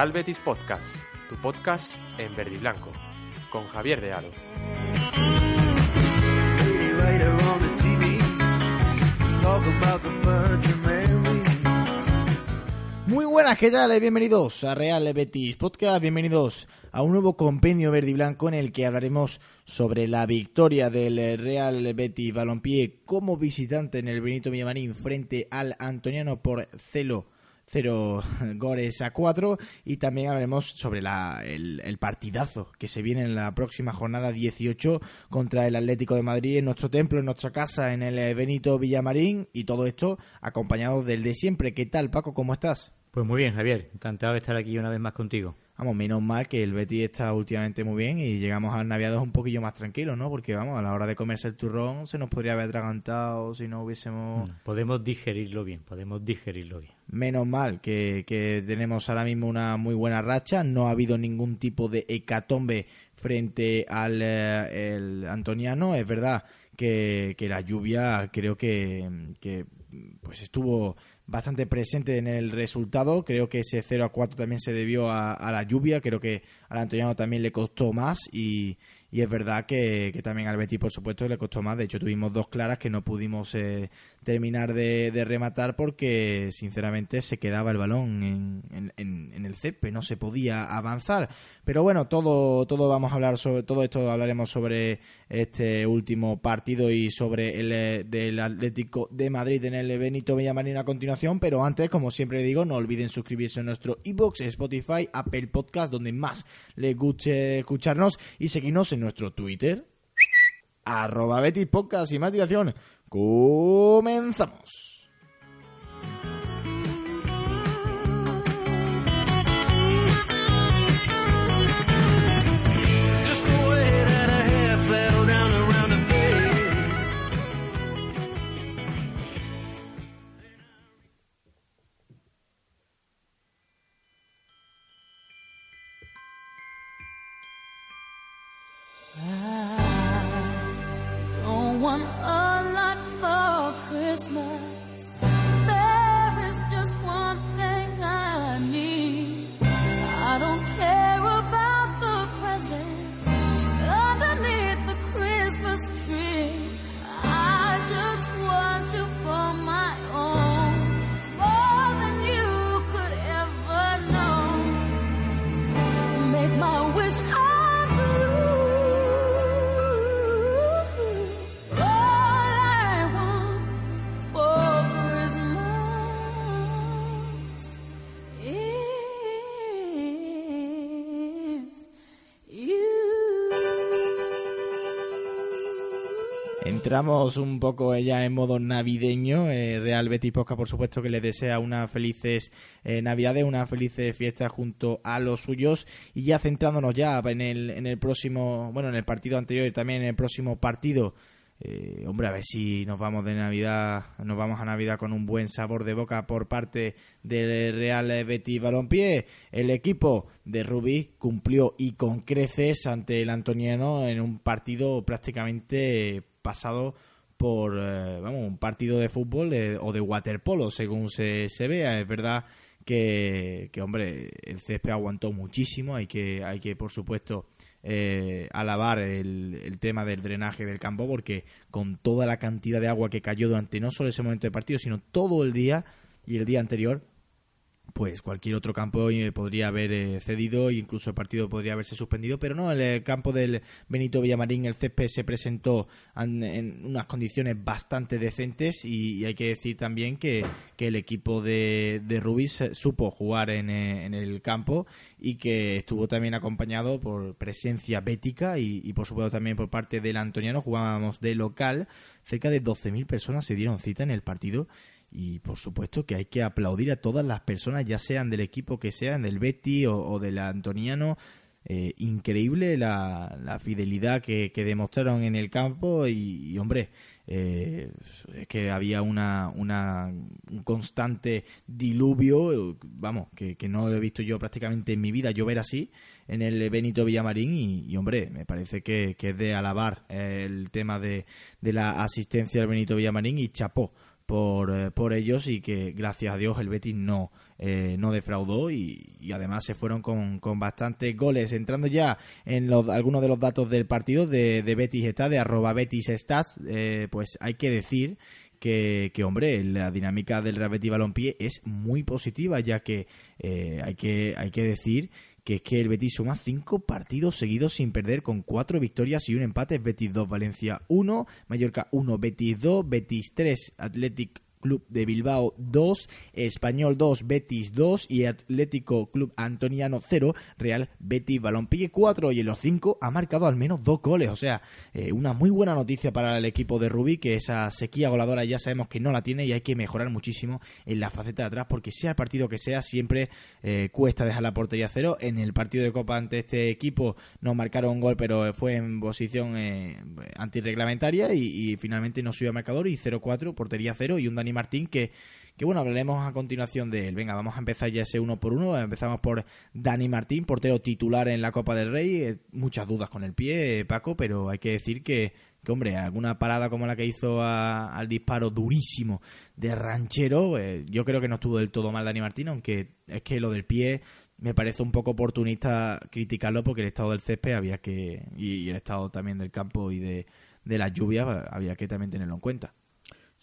Real Betis Podcast, tu podcast en verde y blanco, con Javier de Aro. Muy buenas, ¿qué tal? Bienvenidos a Real Betis Podcast, bienvenidos a un nuevo compendio verde y blanco en el que hablaremos sobre la victoria del Real Betis Balompié como visitante en el Benito Villamarín frente al Antoniano por celo 0 goles a 4 y también hablaremos sobre la, el, el, partidazo que se viene en la próxima jornada 18 contra el Atlético de Madrid en nuestro templo, en nuestra casa, en el Benito Villamarín y todo esto acompañado del de siempre. ¿Qué tal Paco? ¿Cómo estás? Pues muy bien, Javier. Encantado de estar aquí una vez más contigo. Vamos, menos mal que el Betis está últimamente muy bien y llegamos al Navidades un poquillo más tranquilos, ¿no? Porque, vamos, a la hora de comerse el turrón se nos podría haber atragantado si no hubiésemos... podemos digerirlo bien, podemos digerirlo bien. Menos mal que, que tenemos ahora mismo una muy buena racha, no ha habido ningún tipo de hecatombe frente al eh, el Antoniano, es verdad que, que la lluvia creo que, que pues estuvo bastante presente en el resultado. Creo que ese 0 a 4 también se debió a, la lluvia. Creo que al Antoniano también le costó más y, es verdad que, que, también al Betis, por supuesto, le costó más. De hecho, tuvimos dos claras que no pudimos eh, terminar de, rematar porque, sinceramente, se quedaba el balón en, en, en, el césped, no se podía avanzar. Pero bueno, todo, todo vamos a hablar sobre todo esto, hablaremos sobre este último partido y sobre el eh, del Atlético de Madrid en el Benito Villamarín a continuación. Pero antes, como siempre digo, no olviden suscribirse a nuestro iBox, Spotify, Apple Podcast, donde más les guste escucharnos y seguirnos en nuestro Twitter, arroba Podcast y más dilación. Comenzamos. Entramos un poco ya en modo navideño. Eh, Real Betis Posca, por supuesto, que le desea unas felices eh, navidades, una felices fiestas junto a los suyos. Y ya centrándonos ya en el, en el próximo, bueno, en el partido anterior y también en el próximo partido. Eh, hombre, a ver si nos vamos de Navidad, nos vamos a Navidad con un buen sabor de boca por parte del Real Betis Balompié. El equipo de Rubí cumplió y con creces ante el Antoniano en un partido prácticamente pasado por eh, vamos, un partido de fútbol eh, o de waterpolo, según se, se vea. Es verdad que, que, hombre, el césped aguantó muchísimo. Hay que, hay que por supuesto, eh, alabar el, el, tema del drenaje del campo, porque con toda la cantidad de agua que cayó durante no solo ese momento de partido, sino todo el día y el día anterior, pues cualquier otro campo podría haber eh, cedido e incluso el partido podría haberse suspendido, pero no, el, el campo del Benito Villamarín, el césped se presentó en, unas condiciones bastante decentes y, hay que decir también que, que el equipo de, de Rubis supo jugar en, eh, en, el campo y que estuvo también acompañado por presencia bética y, y por supuesto también por parte del Antoniano, jugábamos de local, cerca de 12.000 personas se dieron cita en el partido y por supuesto que hay que aplaudir a todas las personas, ya sean del equipo que sean, del Betty o, del Antoniano. Eh, increíble la, la fidelidad que, demostraron en el campo y, hombre, eh, es que había una, una, un constante diluvio, vamos, que, no he visto yo prácticamente en mi vida llover así en el Benito Villamarín y, hombre, me parece que, que, es de alabar el tema de, de la asistencia al Benito Villamarín y chapó por, eh, por ellos y que gracias a Dios el Betis no, eh, no defraudó y, además se fueron con, con bastantes goles. Entrando ya en los, algunos de los datos del partido de, de Betis está, de arroba Betis Stats, eh, pues hay que decir que, que, hombre, la dinámica del Real Betis Balompié es muy positiva, ya que hay que hay que decir que es que el Betis suma cinco partidos seguidos sin perder con cuatro victorias y un empate. Betis 2, Valencia 1, Mallorca 1, Betis 2, Betis 3, Athletic Club de Bilbao 2, Español 2, Betis 2 y Atlético Club Antoniano 0, Real Betis Balompié 4 y en los 5 ha marcado al menos dos goles, o sea, eh, una muy buena noticia para el equipo de Rubí que esa sequía goladora ya sabemos que no la tiene y hay que mejorar muchísimo en la faceta de atrás porque sea el partido que sea siempre eh, cuesta dejar la portería cero, en el partido de Copa ante este equipo no marcaron un gol pero fue en posición eh, antirreglamentaria y, finalmente no subió a marcador y 0-4, portería cero y un Dani Martín, que, bueno, hablaremos a continuación de él. Venga, vamos a empezar ya ese uno por uno. Empezamos por Dani Martín, portero titular en la Copa del Rey. Eh, muchas dudas con el pie, eh, Paco, pero hay que decir que, que hombre, alguna parada como la que hizo al disparo durísimo de ranchero, eh, yo creo que no estuvo del todo mal Dani Martín, aunque es que lo del pie me parece un poco oportunista criticarlo porque el estado del césped había que, y, el estado también del campo y de, de las lluvias había que también tenerlo en cuenta.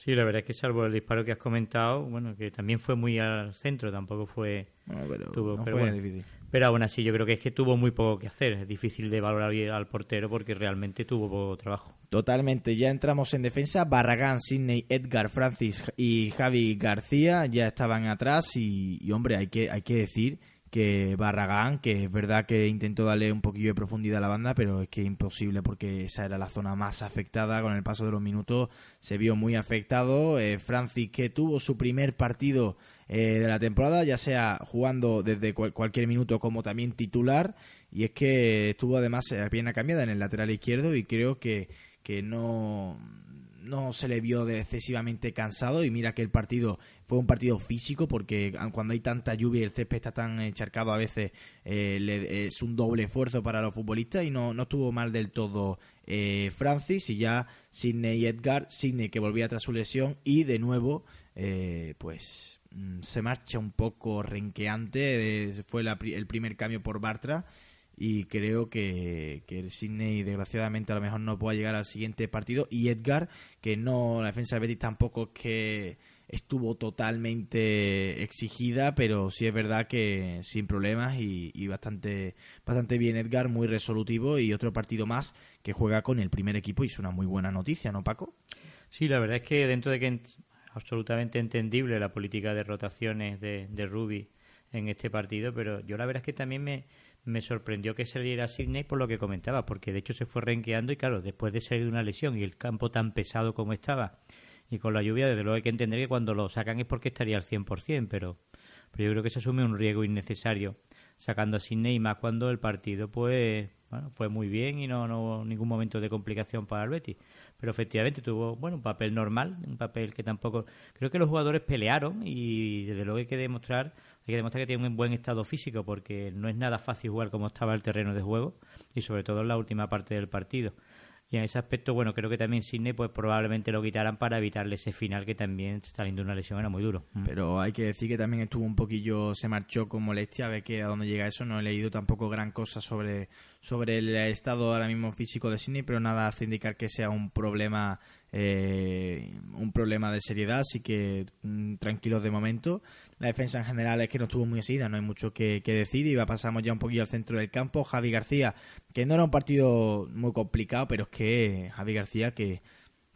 Sí, la verdad es que salvo el disparo que has comentado, bueno, que también fue muy al centro, tampoco fue... pero, tuvo, fue difícil. Pero aún así yo creo que es que tuvo muy poco que hacer. Es difícil de valorar al portero porque realmente tuvo poco trabajo. Totalmente. Ya entramos en defensa. Barragán, Sidney, Edgar, Francis y Javi García ya estaban atrás y, y hombre, hay que, hay que decir que Barragán, que es verdad que intentó darle un poquillo de profundidad a la banda, pero es que imposible porque esa era la zona más afectada. Con el paso de los minutos se vio muy afectado. Eh, Francis, que tuvo su primer partido eh, de la temporada, ya sea jugando desde cualquier minuto como también titular, y es que estuvo además a pierna cambiada en el lateral izquierdo y creo que, que no no se le vio de excesivamente cansado y mira que el partido fue un partido físico porque cuando hay tanta lluvia y el césped está tan encharcado a veces eh, es un doble esfuerzo para los futbolistas y no, no estuvo mal del todo eh, Francis y ya Sidney y Edgar, Sidney que volvía tras su lesión y de nuevo eh, pues mm, se marcha un poco renqueante, fue el primer cambio por Bartra y creo que, que el Sydney desgraciadamente a lo mejor no pueda llegar al siguiente partido y Edgar que no la defensa de Betis tampoco es que estuvo totalmente exigida pero sí es verdad que sin problemas y, bastante bastante bien Edgar muy resolutivo y otro partido más que juega con el primer equipo y es una muy buena noticia ¿no Paco? Sí la verdad es que dentro de que es absolutamente entendible la política de rotaciones de, de Ruby en este partido pero yo la verdad es que también me me sorprendió que saliera Sidney por lo que comentaba, porque de hecho se fue renqueando y claro, después de salir de una lesión y el campo tan pesado como estaba y con la lluvia, desde luego hay que entender que cuando lo sacan es porque estaría al 100%, pero, pero yo creo que se asume un riesgo innecesario sacando a Sidney y más cuando el partido pues bueno, fue muy bien y no, no hubo ningún momento de complicación para el. Pero efectivamente tuvo bueno un papel normal, un papel que tampoco... Creo que los jugadores pelearon y desde luego hay que demostrar hay que demostrar que tiene un buen estado físico porque no es nada fácil jugar como estaba el terreno de juego y sobre todo en la última parte del partido. Y en ese aspecto, bueno, creo que también Sidney pues probablemente lo quitaran para evitarle ese final que también saliendo de una lesión era muy duro. Mm. Pero hay que decir que también estuvo un poquillo, se marchó con molestia, a ver que a dónde llega eso, no he leído tampoco gran cosa sobre, sobre el estado ahora mismo físico de Sidney, pero nada hace indicar que sea un problema eh, un problema de seriedad, así que mm, tranquilos de momento. La defensa en general es que no estuvo muy asida, no hay mucho que, decir. Y pasamos ya un poquillo al centro del campo. Javi García, que no era un partido muy complicado, pero es que Javi García que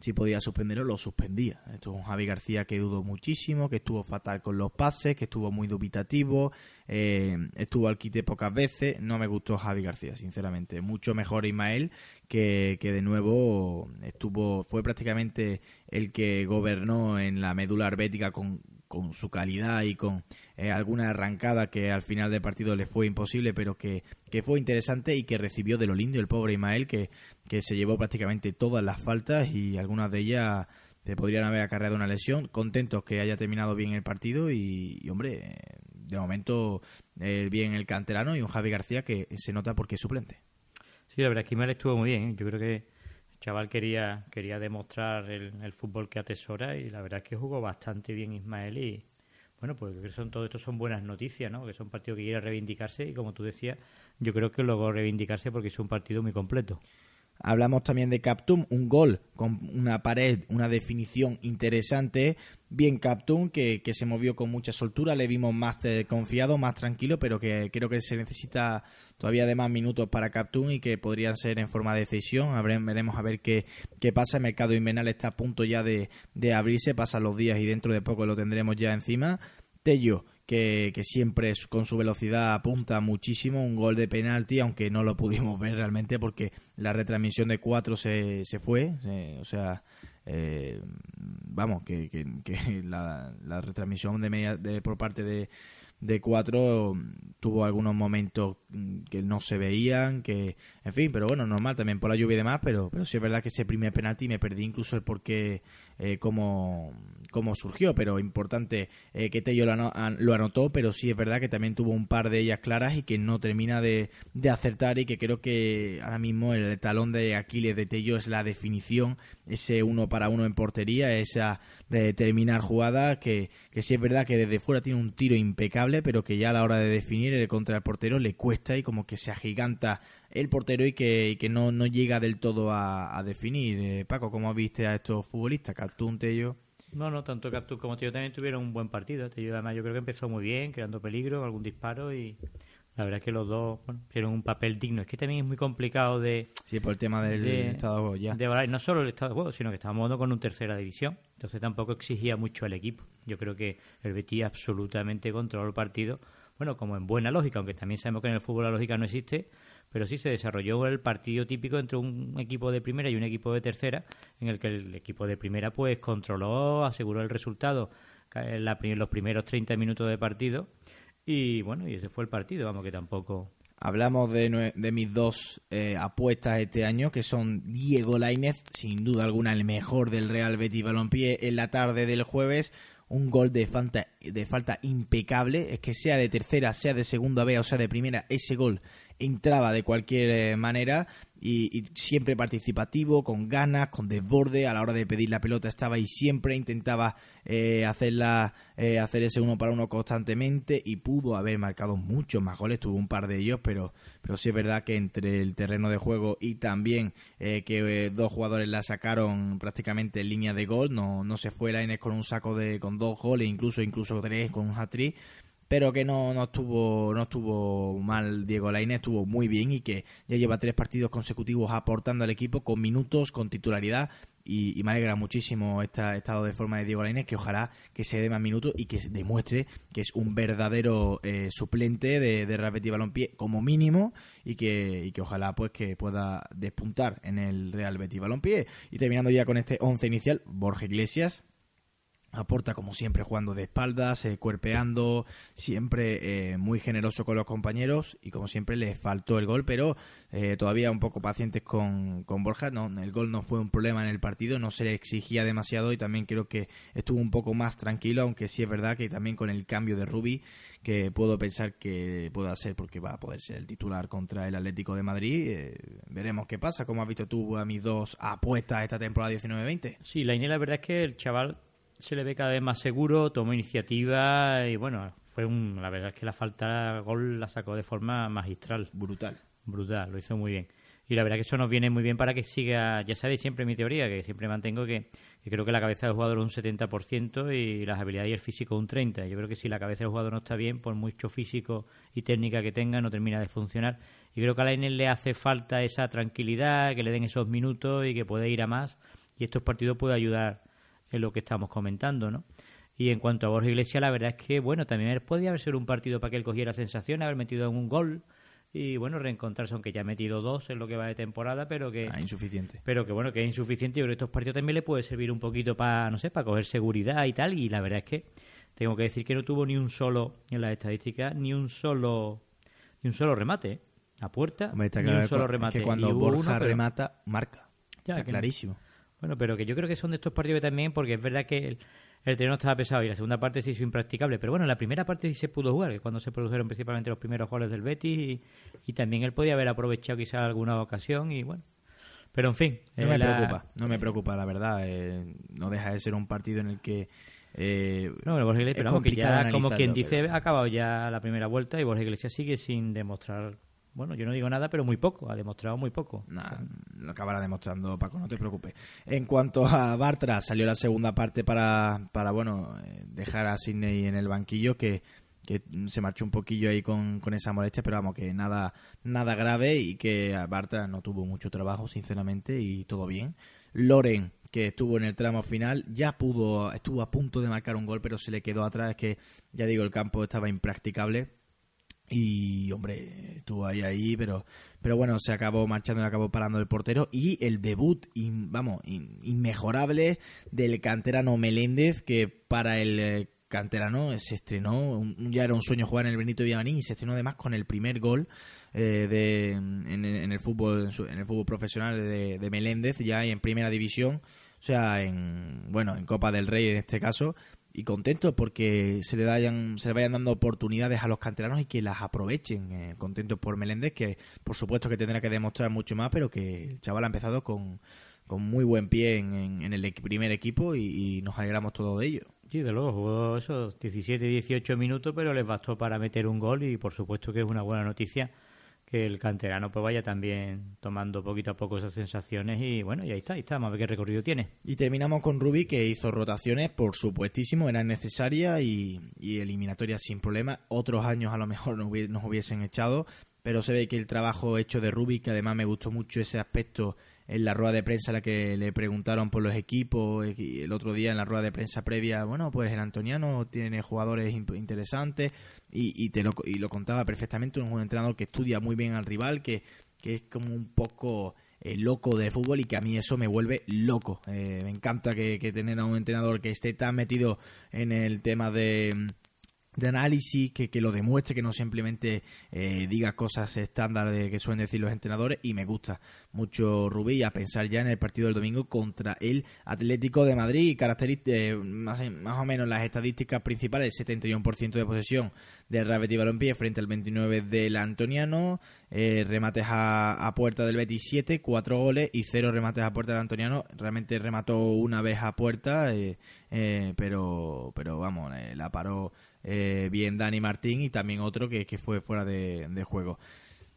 si podía suspenderlo, lo suspendía. Esto es un Javi García que dudó muchísimo, que estuvo fatal con los pases, que estuvo muy dubitativo, eh, estuvo al quite pocas veces. No me gustó Javi García, sinceramente. Mucho mejor Ismael, que, que de nuevo estuvo, fue prácticamente el que gobernó en la médula arbética con con su calidad y con eh, alguna arrancada que al final del partido le fue imposible, pero que, que, fue interesante y que recibió de lo lindo el pobre Ismael, que, que se llevó prácticamente todas las faltas y algunas de ellas te podrían haber acarreado una lesión. Contentos que haya terminado bien el partido y, hombre, de momento eh, bien el canterano y un Javi García que se nota porque es suplente. Sí, la verdad es que estuvo muy bien. ¿eh? Yo creo que chaval quería, quería demostrar el, fútbol que atesora y la verdad es que jugó bastante bien Ismael y bueno, pues son, todo esto son buenas noticias, ¿no? Que son partidos que quiere reivindicarse y como tú decías, yo creo que luego reivindicarse porque es un partido muy completo. Hablamos también de Captum, un gol con una pared, una definición interesante. Bien Captum, que, que se movió con mucha soltura, le vimos más eh, confiado, más tranquilo, pero que creo que se necesita todavía de más minutos para Captum y que podrían ser en forma de decisión. veremos a ver qué, qué pasa. El mercado invernal está a punto ya de, de abrirse, pasan los días y dentro de poco lo tendremos ya encima. Tello, que, siempre con su velocidad apunta muchísimo, un gol de penalti, aunque no lo pudimos ver realmente porque la retransmisión de cuatro se, se fue, o sea, eh, vamos, que, que, la, la, retransmisión de, media, de por parte de, de cuatro tuvo algunos momentos que no se veían, que, en fin, pero bueno, normal también por la lluvia y demás, pero, pero sí es verdad que ese primer penalti me perdí incluso el por qué, eh, cómo, surgió, pero importante eh, que Tello lo, anotó, pero sí es verdad que también tuvo un par de ellas claras y que no termina de, de acertar y que creo que ahora mismo el talón de Aquiles de Tello es la definición, ese uno para uno en portería, esa de terminar jugada que, que sí es verdad que desde fuera tiene un tiro impecable, pero que ya a la hora de definir el contra el portero le cuesta y como que se agiganta el portero y que, que no, no llega del todo a, definir. Eh, Paco, ¿cómo viste a estos futbolistas? Captún, Tello. No, no, tanto Captún como Tello también tuvieron un buen partido. Tello además yo creo que empezó muy bien, creando peligro, algún disparo y la verdad es que los dos bueno, hicieron un papel digno. Es que también es muy complicado de... Sí, por el tema del estado de juego ya. De, no solo el estado de juego, sino que estábamos jugando con un tercera división. Entonces tampoco exigía mucho al equipo. Yo creo que el Betis absolutamente controló el partido. Bueno, como en buena lógica, aunque también sabemos que en el fútbol la lógica no existe, pero sí se desarrolló el partido típico entre un equipo de primera y un equipo de tercera, en el que el equipo de primera pues controló, aseguró el resultado en los primeros 30 minutos de partido y bueno, y ese fue el partido, vamos que tampoco... Hablamos de, de mis dos eh, apuestas este año, que son Diego Lainez, sin duda alguna el mejor del Real Betis Balompié en la tarde del jueves, un gol de falta, de falta impecable, es que sea de tercera, sea de segunda B o sea de primera, ese gol entraba de cualquier eh, manera y, siempre participativo, con ganas, con desborde, a la hora de pedir la pelota estaba y siempre intentaba eh, hacerla, eh, hacer ese uno para uno constantemente y pudo haber marcado muchos más goles, tuvo un par de ellos, pero, pero sí es verdad que entre el terreno de juego y también que dos jugadores la sacaron prácticamente en línea de gol, no, no se fue la con un saco de con dos goles, incluso incluso tres con un hat-trick pero que no, no, estuvo, no estuvo mal Diego Lainez, estuvo muy bien y que ya lleva tres partidos consecutivos aportando al equipo con minutos, con titularidad y, me alegra muchísimo este estado de forma de Diego Lainez, que ojalá que se dé más minutos y que demuestre que es un verdadero eh, suplente de, de Real Betis Balompié como mínimo y que, y que ojalá pues que pueda despuntar en el Real Betis Balompié. Y terminando ya con este once inicial, Borja Iglesias, aporta como siempre jugando de espaldas, eh, cuerpeando, siempre eh, muy generoso con los compañeros y como siempre le faltó el gol, pero eh, todavía un poco pacientes con, con Borja, no, el gol no fue un problema en el partido, no se le exigía demasiado y también creo que estuvo un poco más tranquilo, aunque sí es verdad que también con el cambio de Rubi, que puedo pensar que pueda ser porque va a poder ser el titular contra el Atlético de Madrid, veremos qué pasa, como has visto tú a mis dos apuestas esta temporada 19-20. Sí, la la verdad es que el chaval se le ve cada vez más seguro, tomó iniciativa y bueno, fue un, la verdad es que la falta gol la sacó de forma magistral. Brutal. Brutal, lo hizo muy bien. Y la verdad que eso nos viene muy bien para que siga, ya sabéis siempre mi teoría, que siempre mantengo que, creo que la cabeza del jugador es un 70% y las habilidades y el físico un 30%. Yo creo que si la cabeza del jugador no está bien, por mucho físico y técnica que tenga, no termina de funcionar. Y creo que a la Inés le hace falta esa tranquilidad, que le den esos minutos y que puede ir a más. Y estos partidos puede ayudar es lo que estamos comentando, ¿no? Y en cuanto a Borja Iglesias, la verdad es que, bueno, también podía haber sido un partido para que él cogiera sensación, haber metido un gol y, bueno, reencontrarse, aunque ya ha metido dos en lo que va de temporada, pero que... Ah, insuficiente. Pero que, bueno, que es insuficiente. Yo creo que estos partidos también le puede servir un poquito para, no sé, para coger seguridad y tal. Y la verdad es que tengo que decir que no tuvo ni un solo, en las estadísticas, ni un solo, ni un solo remate. ¿eh? A puerta, ni un solo remate. que cuando Borja remata, marca. Ya, está clarísimo. Bueno, pero que yo creo que son de estos partidos también, porque es verdad que el, terreno estaba pesado y la segunda parte se hizo impracticable. Pero bueno, en la primera parte sí se pudo jugar, que cuando se produjeron principalmente los primeros goles del Betis y, también él podía haber aprovechado quizás alguna ocasión y bueno. Pero en fin. No me preocupa, no me preocupa, la verdad. no deja de ser un partido en el que eh, no, pero Borja Iglesias, pero que ya, como quien dice, ha acabado ya la primera vuelta y Borja Iglesias sigue sin demostrar. Bueno, yo no digo nada, pero muy poco, ha demostrado muy poco. Nada, lo acabará demostrando, Paco, no te preocupes. En cuanto a Bartra, salió la segunda parte para, para bueno, eh, dejar a Sidney en el banquillo, que, que se marchó un poquillo ahí con, con esa molestia, pero vamos, que nada, nada grave y que Bartra no tuvo mucho trabajo, sinceramente, y todo bien. Loren, que estuvo en el tramo final, ya pudo, estuvo a punto de marcar un gol, pero se le quedó atrás, es que ya digo, el campo estaba impracticable. Y hombre, estuvo ahí ahí, pero pero bueno, se acabó marchando y acabó parando el portero. Y el debut, vamos, inmejorable del canterano Meléndez, que para el eh, canterano se estrenó, ya era un sueño jugar en el Benito Villamarín y se estrenó además con el primer gol eh, de, en, el fútbol en el fútbol profesional de, de Meléndez, ya en primera división o sea, en, bueno, en Copa del Rey en este caso, y contento porque se le, vayan, se le vayan dando oportunidades a los canteranos y que las aprovechen. Eh, contentos por Meléndez, que por supuesto que tendrá que demostrar mucho más, pero que el chaval ha empezado con, con muy buen pie en, en, el primer equipo y, nos alegramos todos de ello. Sí, de luego, jugó esos 17-18 minutos, pero les bastó para meter un gol y por supuesto que es una buena noticia que el canterano pues vaya también tomando poquito a poco esas sensaciones y bueno, y ahí está, ahí está, vamos a ver qué recorrido tiene. Y terminamos con Rubi que hizo rotaciones, por supuestísimo, eran necesarias y, y eliminatorias sin problema. Otros años a lo mejor nos, hubiesen echado, pero se ve que el trabajo hecho de Rubi, que además me gustó mucho ese aspecto en la rueda de prensa en la que le preguntaron por los equipos el otro día en la rueda de prensa previa bueno pues el Antoniano tiene jugadores interesantes y, te lo, y lo contaba perfectamente un entrenador que estudia muy bien al rival que, que es como un poco eh, loco de fútbol y que a mí eso me vuelve loco. Eh, me encanta que, que tener a un entrenador que esté tan metido en el tema de de análisis que, que, lo demuestre, que no simplemente eh, diga cosas estándar de que suelen decir los entrenadores y me gusta mucho Rubí a pensar ya en el partido del domingo contra el Atlético de Madrid eh, más, más, o menos las estadísticas principales 71% de posesión del Real Betis Balompié frente al 29 del Antoniano eh, remates a, puerta del Betis 7 4 goles y 0 remates a puerta del Antoniano. Realmente remató una vez a puerta pero pero vamos la paró eh, bien Dani Martín y también otro que, que fue fuera de, juego.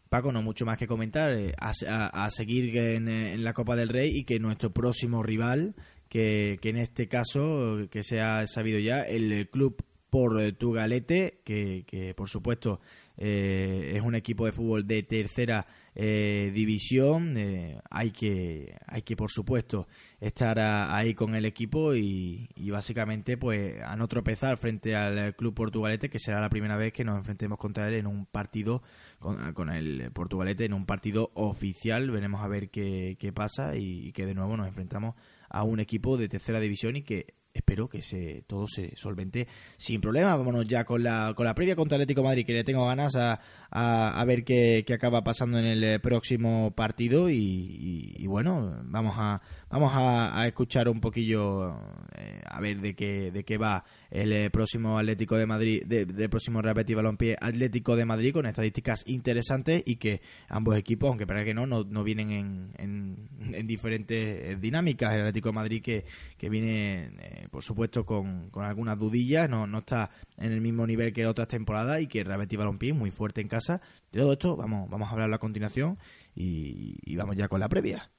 Paco, no mucho más que comentar, eh, a, seguir en, la Copa del Rey y que nuestro próximo rival, que, que en este caso, que se ha sabido ya, el club Portugalete, que, que por supuesto eh, es un equipo de fútbol de tercera eh, división. Eh, hay que, hay que por supuesto estar ahí con el equipo y, básicamente pues a no tropezar frente al club portugalete que será la primera vez que nos enfrentemos contra él en un partido con, el portugalete en un partido oficial. Veremos a ver qué pasa y que de nuevo nos enfrentamos a un equipo de tercera división y que espero que se, todo se solvente sin problema. Vámonos ya con la, con la previa contra Atlético Madrid, que le tengo ganas a, a, ver qué, qué, acaba pasando en el próximo partido. y bueno, vamos a, Vamos a, escuchar un poquillo eh, a ver de qué, de qué va el eh, próximo Atlético de Madrid, del próximo Real Betis Balompié Atlético de Madrid con estadísticas interesantes y que ambos equipos, aunque para que no, no, vienen en, en, diferentes eh, dinámicas. El Atlético de Madrid que, que viene, por supuesto, con, con algunas dudillas, no, no está en el mismo nivel que otras temporadas y que el Real Betis Balompié muy fuerte en casa. De todo esto vamos, vamos a hablarlo a continuación y vamos ya con la previa.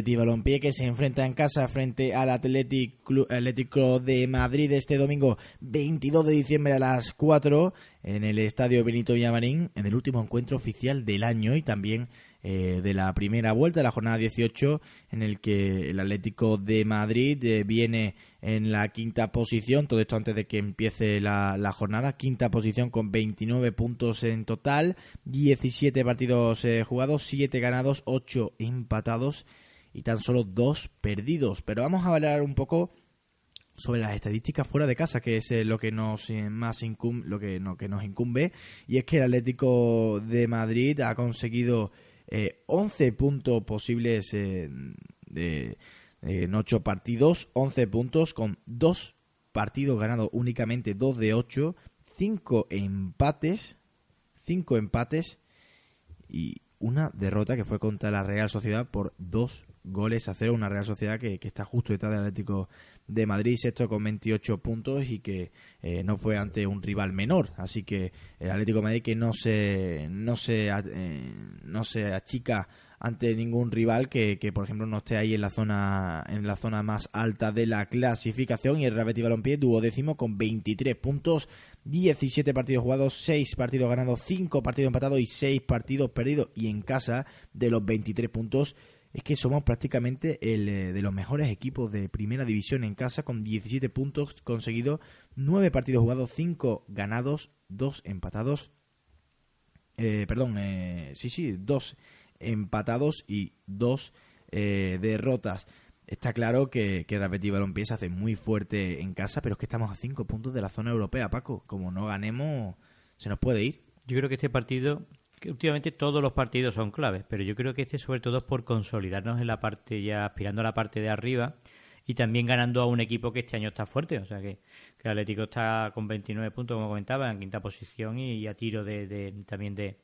Betis Balompié que se enfrenta en casa frente al Atlético de Madrid este domingo 22 de diciembre a las 4 en el Estadio Benito Villamarín en el último encuentro oficial del año y también eh, de la primera vuelta, de la jornada 18, en el que el Atlético de Madrid eh, viene en la quinta posición, todo esto antes de que empiece la, jornada, quinta posición con 29 puntos en total, 17 partidos eh, jugados, 7 ganados, 8 empatados y tan solo 2 perdidos. Pero vamos a hablar un poco sobre las estadísticas fuera de casa, que es lo que nos más incumbe, lo que, no, que nos incumbe, y es que el Atlético de Madrid ha conseguido eh, 11 puntos posibles eh, de, en 8 partidos, 11 puntos con 2 partidos ganados únicamente, 2 de 8, 5 empates, 5 empates y una derrota que fue contra la Real Sociedad por 2 goles a 0, una Real Sociedad que, que está justo detrás del Atlético de Madrid, sexto con 28 puntos y que eh, no fue ante un rival menor. Así que el Atlético de Madrid que no se, no se, eh, no se achica ante ningún rival que, que, por ejemplo no esté ahí en la zona en la zona más alta de la clasificación y el Real Betis Balompié duodécimo con 23 puntos 17 partidos jugados 6 partidos ganados 5 partidos empatados y 6 partidos perdidos y en casa de los 23 puntos es que somos prácticamente el eh, de los mejores equipos de primera división en casa con 17 puntos conseguidos, 9 partidos jugados, 5 ganados, 2 empatados. Eh, perdón, eh, sí, sí, 2 empatados y 2 eh, derrotas. Está claro que, que Rapid Balompié se hace muy fuerte en casa, pero es que estamos a 5 puntos de la zona europea, Paco. Como no ganemos, se nos puede ir. Yo creo que este partido últimamente todos los partidos son claves, pero yo creo que este sobre todo es por consolidarnos en la parte ya aspirando a la parte de arriba y también ganando a un equipo que este año está fuerte, o sea que, Atlético está con 29 puntos como comentaba en quinta posición y, a tiro de, de también de,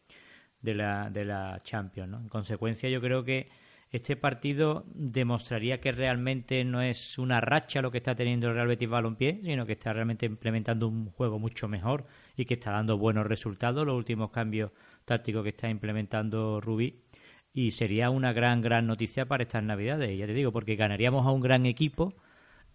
de la de la Champions, ¿no? En consecuencia yo creo que este partido demostraría que realmente no es una racha lo que está teniendo el Real Betis Balompié, sino que está realmente implementando un juego mucho mejor y que está dando buenos resultados. Los últimos cambios tácticos que está implementando Rubí y sería una gran, gran noticia para estas Navidades, ya te digo, porque ganaríamos a un gran equipo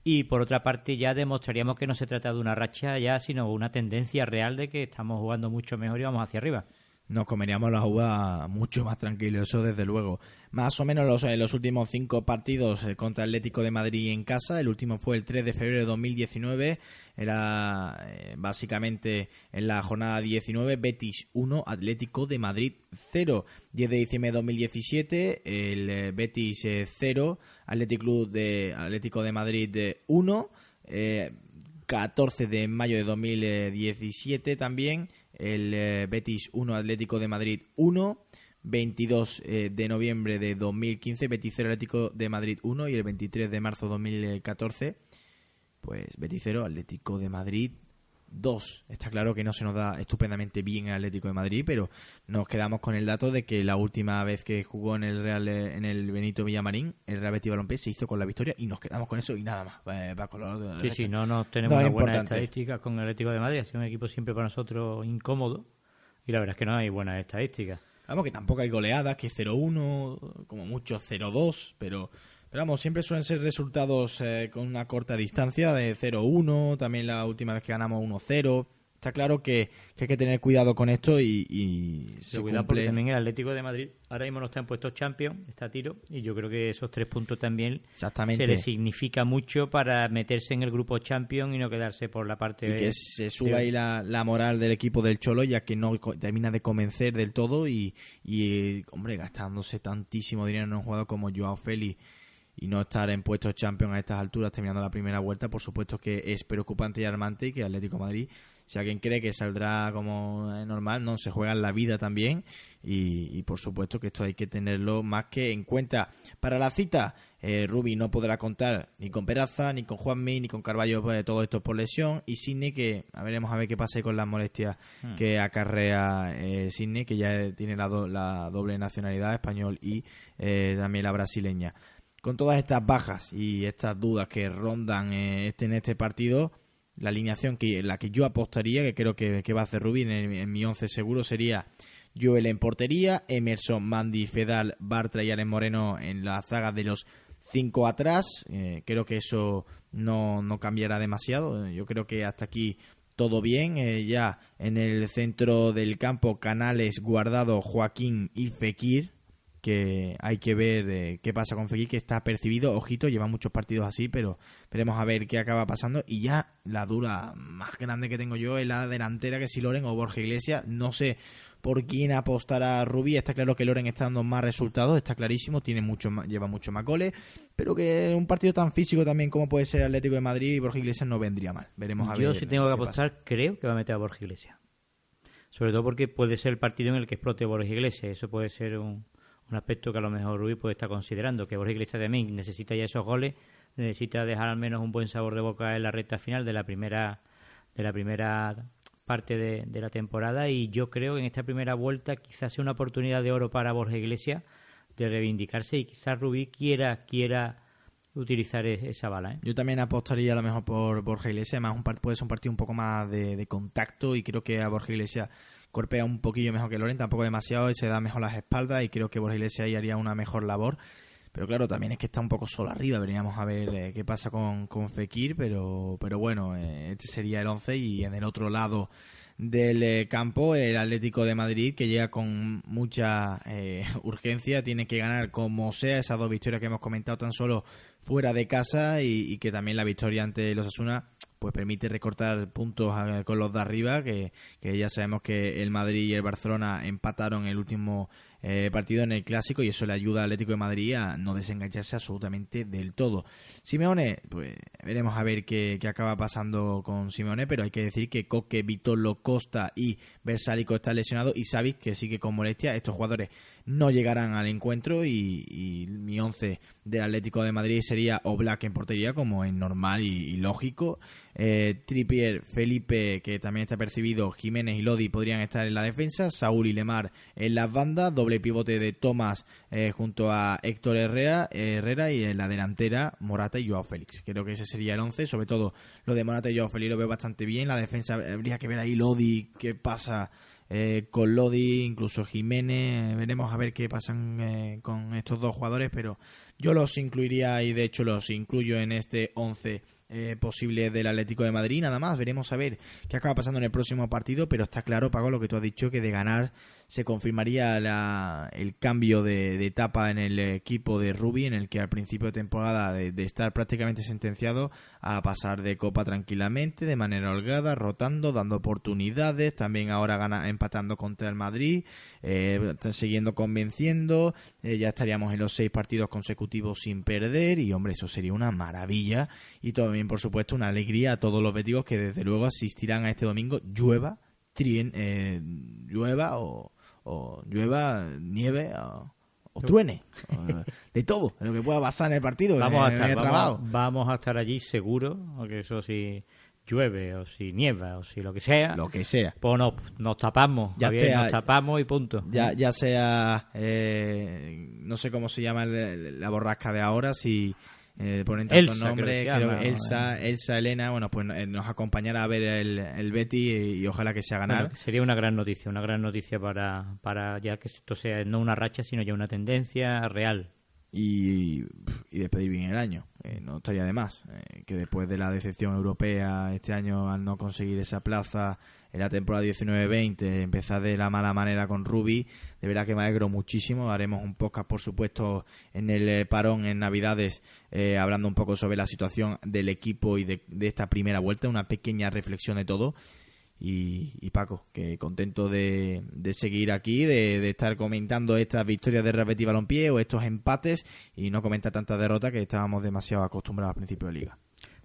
y por otra parte ya demostraríamos que no se trata de una racha ya, sino una tendencia real de que estamos jugando mucho mejor y vamos hacia arriba nos comeríamos la uva mucho más tranquilo, eso desde luego. Más o menos los, eh, los últimos cinco partidos eh, contra Atlético de Madrid en casa, el último fue el 3 de febrero de 2019, era eh, básicamente en la jornada 19, Betis 1, Atlético de Madrid 0. 10 de diciembre de 2017, el Betis 0, Atlético de Atlético de Madrid 1. 14 de mayo de 2017 también el eh, Betis 1 Atlético de Madrid 1, 22 eh, de noviembre de 2015 Betis 0 Atlético de Madrid 1 y el 23 de marzo de 2014 pues Betis 0 Atlético de Madrid 2. Está claro que no se nos da estupendamente bien el Atlético de Madrid, pero nos quedamos con el dato de que la última vez que jugó en el Real en el Benito Villamarín, el Real Betis Balompié se hizo con la victoria y nos quedamos con eso y nada más. Eh, sí, sí, no, no tenemos una buena estadística con el Atlético de Madrid, ha sido un equipo siempre para nosotros incómodo y la verdad es que no hay buenas estadísticas. Vamos, que tampoco hay goleadas, que 0-1, como mucho 0-2, pero pero vamos, siempre suelen ser resultados eh, con una corta distancia de 0-1, también la última vez que ganamos 1-0. Está claro que, hay que tener cuidado con esto y, y se cuida porque también el Atlético de Madrid ahora mismo no está en puestos champions, está a tiro, y yo creo que esos tres puntos también se le significa mucho para meterse en el grupo champion y no quedarse por la parte y que se suba ahí la, la, moral del equipo del Cholo ya que no termina de convencer del todo y, y hombre, gastándose tantísimo dinero en un jugador como Joao Félix y no estar en puestos champions a estas alturas terminando la primera vuelta, por supuesto que es preocupante y alarmante y que Atlético Madrid, si alguien cree que saldrá como normal, no, se juega en la vida también y, por supuesto que esto hay que tenerlo más que en cuenta. Para la cita, eh, Rubi no podrá contar ni con Peraza, ni con Juanmi, ni con Carballo, pues, todo esto por lesión y Sidney que a veremos a ver qué pasa con las molestias hmm. que acarrea eh, Sidney, que ya tiene la, la doble nacionalidad español y eh, también la brasileña con todas estas bajas y estas dudas que rondan eh, este, en este partido, la alineación que la que yo apostaría, que creo que, va a hacer Rubín en, mi once seguro, sería Joel en portería, Emerson, Mandy, Fedal, Bartra y Alex Moreno en la zaga de los cinco atrás. Eh, creo que eso no, no, cambiará demasiado. Yo creo que hasta aquí todo bien. Eh, ya en el centro del campo, Canales, Guardado, Joaquín y Fekir que hay que ver eh, qué pasa con Fekir, que está percibido, ojito, lleva muchos partidos así, pero veremos a ver qué acaba pasando. Y ya la dura más grande que tengo yo es la delantera, que si Loren o Borja Iglesias, no sé por quién apostará Rubí. Está claro que Loren está dando más resultados, está clarísimo, tiene mucho lleva mucho más goles, pero que un partido tan físico también como puede ser Atlético de Madrid y Borja Iglesias no vendría mal. Veremos a yo ver. si tengo que apostar, creo que va a meter a Borja Iglesias. Sobre todo porque puede ser el partido en el que explote Borja Iglesias. Eso puede ser un, un aspecto que a lo mejor Rubí puede estar considerando, que Borja Iglesias también necesita ya esos goles, necesita dejar al menos un buen sabor de boca en la recta final de la primera de la primera parte de, la temporada y yo creo que en esta primera vuelta quizás sea una oportunidad de oro para Borja Iglesias de reivindicarse y quizás Rubí quiera quiera utilizar esa bala. ¿eh? Yo también apostaría a lo mejor por Borja Iglesias, además un puede ser un partido un poco más de, de contacto y creo que a Borja Iglesias corpea un poquillo mejor que Loren, tampoco demasiado, y se da mejor las espaldas y creo que Borja Iglesias ahí haría una mejor labor. Pero claro, también es que está un poco solo arriba. Veríamos a ver eh, qué pasa con, con Fekir, pero, pero bueno, eh, este sería el 11 y en el otro lado del eh, campo el Atlético de Madrid que llega con mucha urgencia, tiene que ganar como sea esas dos victorias que hemos comentado tan solo fuera de casa y, y que también la victoria ante los Asuna pues permite recortar puntos con los de arriba, que, que, ya sabemos que el Madrid y el Barcelona empataron el último eh, partido en el clásico y eso le ayuda al Atlético de Madrid a no desengancharse absolutamente del todo. Simeone, pues veremos a ver qué, acaba pasando con Simeone, pero hay que decir que Coque, Vitolo, Costa y Versálico están lesionados y Savic que sigue con molestia. Estos jugadores no llegarán al encuentro y, mi once del Atlético de Madrid sería Oblak en portería, como es normal y, lógico. Eh, Trippier, Felipe, que también está percibido, Jiménez y Lodi podrían estar en la defensa, Saúl y Lemar en las bandas, doble pivote de Tomás eh, junto a Héctor Herrera, Herrera y en la delantera Morata y Joao Félix. Creo que ese sería el once, sobre todo lo de Morata y Joao Félix lo veo bastante bien, la defensa habría que ver ahí Lodi, qué pasa eh, con Lodi, incluso Jiménez. Veremos a ver qué pasan eh, con estos dos jugadores, pero yo los incluiría y de hecho los incluyo en este 11 eh, posible del Atlético de Madrid. Nada más, veremos a ver qué acaba pasando en el próximo partido, pero está claro, Pago, lo que tú has dicho, que de ganar se confirmaría el cambio de, etapa en el equipo de Rubi, en el que al principio de temporada de, estar prácticamente sentenciado a pasar de copa tranquilamente, de manera holgada, rotando, dando oportunidades, también ahora gana, empatando contra el Madrid, eh, siguiendo convenciendo, eh, ya estaríamos en los seis partidos consecutivos sin perder y hombre, eso sería una maravilla y también por supuesto una alegría a todos los betigos que desde luego asistirán a este domingo, llueva, trien, eh, llueva o o llueva, nieve o, truene, de todo, lo que pueda pasar en el partido. Vamos, a estar, vamos, a estar allí seguro, porque eso si llueve o si nieva o si lo que sea, lo que sea, pues nos, tapamos, ya nos tapamos y punto. Ya, ya sea, eh, no sé cómo se llama la borrasca de ahora, si eh, ponen tantos nombres, Elsa, Elsa, Elena, bueno, pues eh, nos acompañará a ver el, el Betty y, ojalá que sea ganar. sería una gran noticia, una gran noticia para, para ya que esto sea no una racha, sino ya una tendencia real. Y, despedir bien el año, eh, no estaría de más, eh, que después de la decepción europea este año al no conseguir esa plaza en la temporada 19-20 empezar de la mala manera con Ruby. De verdad que me alegro muchísimo. Haremos un podcast, por supuesto, en el eh, parón en Navidades, eh, hablando un poco sobre la situación del equipo y de, esta primera vuelta, una pequeña reflexión de todo. Y, Paco, que contento de, seguir aquí, de, estar comentando estas victorias de Real Balompié o estos empates y no comentar tantas derrotas que estábamos demasiado acostumbrados al principio de liga.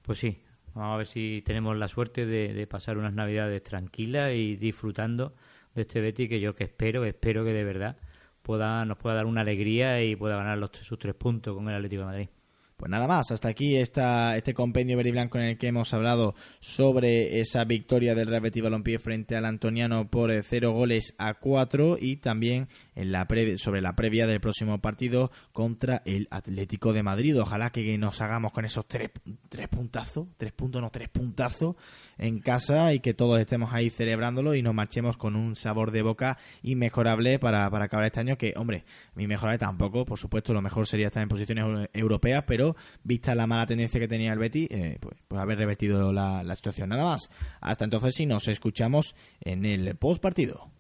Pues sí, Vamos a ver si tenemos la suerte de, pasar unas navidades tranquilas y disfrutando de este Betty que yo que espero, espero que de verdad pueda nos pueda dar una alegría y pueda ganar los, sus tres puntos con el Atlético de Madrid. Pues nada más, hasta aquí este compendio verde y blanco en el que hemos hablado sobre esa victoria del Real Betis Balompié frente al Antoniano por 0 goles a 4 y también en la sobre la previa del próximo partido contra el Atlético de Madrid. Ojalá que nos hagamos con esos tres, tres puntazos, tres puntos, no tres puntazos en casa y que todos estemos ahí celebrándolo y nos marchemos con un sabor de boca inmejorable para, para acabar este año que, hombre, mi mejorable tampoco, por supuesto, lo mejor sería estar en posiciones europeas, pero vista la mala tendencia que tenía el Betty, eh, pues, pues, haber revertido la, la situación. Nada más. Hasta entonces, si nos escuchamos en el post partido.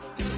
Thank you.